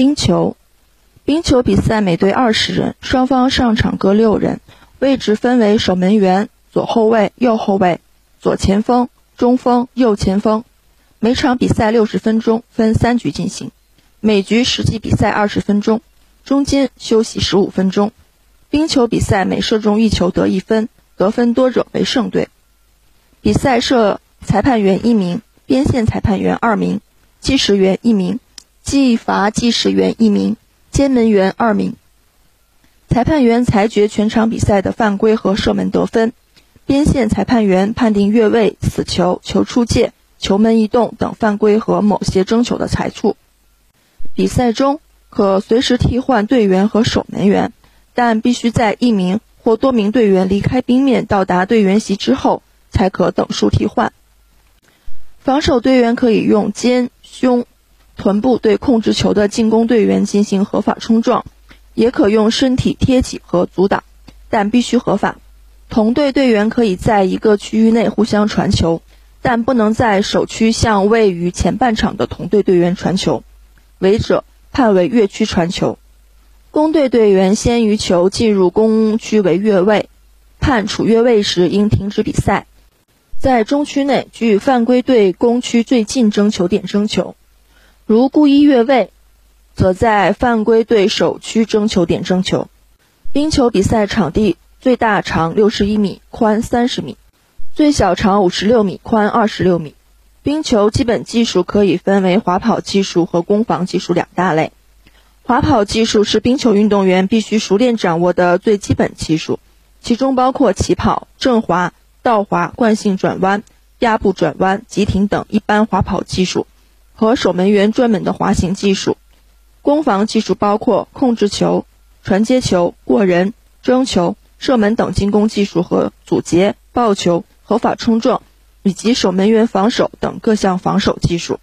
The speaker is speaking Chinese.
冰球，冰球比赛每队二十人，双方上场各六人，位置分为守门员、左后卫、右后卫、左前锋、中锋、右前锋。每场比赛六十分钟，分三局进行，每局实际比赛二十分钟，中间休息十五分钟。冰球比赛每射中一球得一分，得分多者为胜队。比赛设裁判员一名，边线裁判员二名，计时员一名。计罚计时员一名，监门员二名。裁判员裁决全场比赛的犯规和射门得分，边线裁判员判定越位、死球、球出界、球门移动等犯规和某些争球的裁处。比赛中可随时替换队员和守门员，但必须在一名或多名队员离开冰面到达队员席之后才可等数替换。防守队员可以用肩、胸。臀部对控制球的进攻队员进行合法冲撞，也可用身体贴挤和阻挡，但必须合法。同队队员可以在一个区域内互相传球，但不能在首区向位于前半场的同队队员传球，违者判为越区传球。攻队队员先于球进入攻区为越位，判处越位时应停止比赛，在中区内距犯规队攻区最近争球点争球。如故意越位，则在犯规对手区争球点争球。冰球比赛场地最大长六十一米，宽三十米，最小长五十六米，宽二十六米。冰球基本技术可以分为滑跑技术和攻防技术两大类。滑跑技术是冰球运动员必须熟练掌握的最基本技术，其中包括起跑、正滑、倒滑、惯性转弯、压步转弯、急停等一般滑跑技术。和守门员专门的滑行技术，攻防技术包括控制球、传接球、过人、争球、射门等进攻技术和阻截、抱球、合法冲撞，以及守门员防守等各项防守技术。